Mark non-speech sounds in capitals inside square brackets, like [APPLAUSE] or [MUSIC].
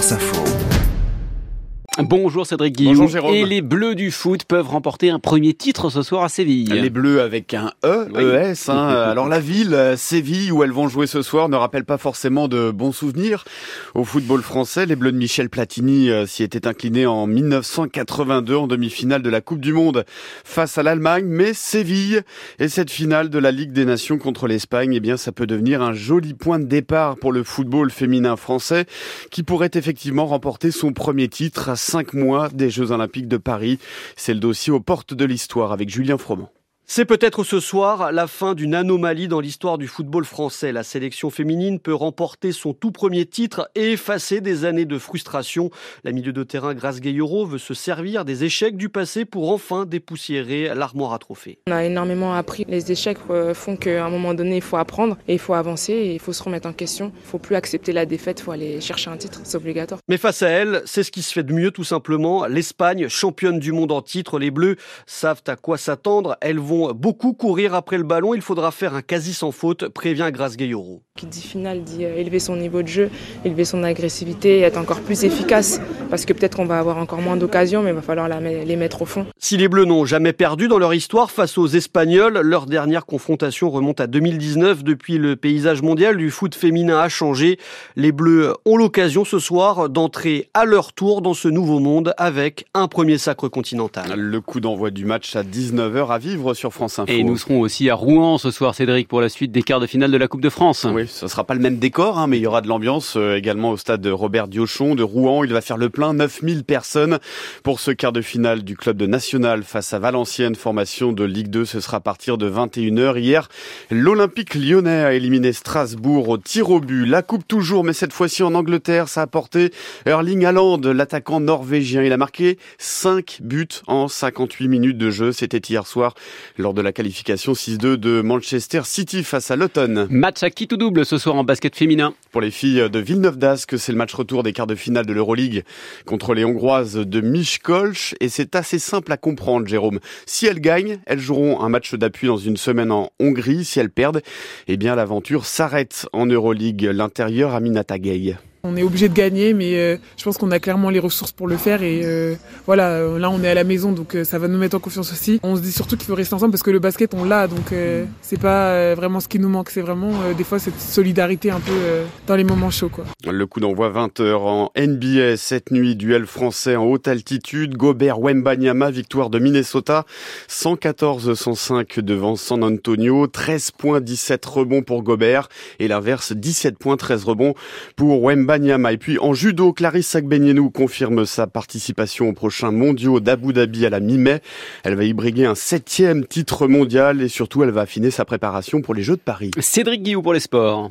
France Info. Bonjour Cédric Guillaume. Bonjour Jérôme. Et les Bleus du foot peuvent remporter un premier titre ce soir à Séville. Les Bleus avec un E, Oui. ES. Hein. [LAUGHS] Alors la ville, euh, Séville, où elles vont jouer ce soir, ne rappelle pas forcément de bons souvenirs au football français. Les Bleus de Michel Platini euh, s'y étaient inclinés en 1982 en demi-finale de la Coupe du Monde face à l'Allemagne. Mais Séville et cette finale de la Ligue des Nations contre l'Espagne, eh bien, ça peut devenir un joli point de départ pour le football féminin français, qui pourrait effectivement remporter son premier titre à cinq mois des Jeux Olympiques de Paris. C'est le dossier aux portes de l'histoire avec Julien Froment. C'est peut-être ce soir la fin d'une anomalie dans l'histoire du football français. La sélection féminine peut remporter son tout premier titre et effacer des années de frustration. La milieu de terrain Grace Gayoro veut se servir des échecs du passé pour enfin dépoussiérer l'armoire à trophées. On a énormément appris. Les échecs euh, font qu'à un moment donné, il faut apprendre et il faut avancer et il faut se remettre en question. Il faut plus accepter la défaite, il faut aller chercher un titre, c'est obligatoire. Mais face à elle, c'est ce qui se fait de mieux tout simplement. L'Espagne, championne du monde en titre, les Bleus savent à quoi s'attendre. Elles vont beaucoup courir après le ballon. Il faudra faire un quasi sans faute, prévient Grace Gayoro. Qui dit finale dit euh, élever son niveau de jeu, élever son agressivité et être encore plus efficace. Parce que peut-être qu'on va avoir encore moins d'occasions, mais il va falloir la les mettre au fond. Si les Bleus n'ont jamais perdu dans leur histoire face aux Espagnols, leur dernière confrontation remonte à 2019. Depuis, le paysage mondial du foot féminin a changé. Les Bleus ont l'occasion ce soir d'entrer à leur tour dans ce nouveau monde avec un premier sacre continental. Le coup d'envoi du match à 19h à vivre sur France Info. Et nous serons aussi à Rouen ce soir, Cédric, pour la suite des quarts de finale de la Coupe de France. Oui, ce sera pas le même décor, hein, mais il y aura de l'ambiance euh, également au stade de Robert Diochon de Rouen. Il va faire le plein, 9000 personnes pour ce quart de finale du club de National face à Valenciennes, formation de Ligue 2. Ce sera à partir de 21h. Hier, l'Olympique lyonnais a éliminé Strasbourg au tir au but. La coupe toujours, mais cette fois-ci en Angleterre, ça a porté Erling Haaland, l'attaquant norvégien. Il a marqué 5 buts en 58 minutes de jeu. C'était hier soir lors de la qualification 6-2 de Manchester City face à Luton. Match à qui tout double? Ce soir en basket féminin. Pour les filles de Villeneuve d'Ascq, c'est le match retour des quarts de finale de l'Euroleague contre les Hongroises de Miskolc. Et c'est assez simple à comprendre, Jérôme. Si elles gagnent, elles joueront un match d'appui dans une semaine en Hongrie. Si elles perdent, eh bien l'aventure s'arrête en Euroleague. L'intérieur Aminata Gay. On est obligé de gagner, mais euh, je pense qu'on a clairement les ressources pour le faire. Et euh, voilà, euh, là on est à la maison, donc ça va nous mettre en confiance aussi. On se dit surtout qu'il faut rester ensemble parce que le basket on l'a, donc c'est pas vraiment ce qui nous manque, c'est vraiment des fois cette solidarité un peu dans les moments chauds, quoi. Le coup d'envoi 20h en NBA cette nuit, duel français en haute altitude. Gobert Wembanyama, victoire de Minnesota, 114-105 devant San Antonio, 13 points, 17 rebonds pour Gobert et l'inverse 17 points, 13 rebonds pour Wembanyama. Et puis en judo, Clarisse Agbenienou confirme sa participation aux prochains mondiaux d'Abu Dhabi à la mi-mai. Elle va y briguer un septième titre mondial et surtout elle va affiner sa préparation pour les Jeux de Paris. Cédric Guillaume pour les sports.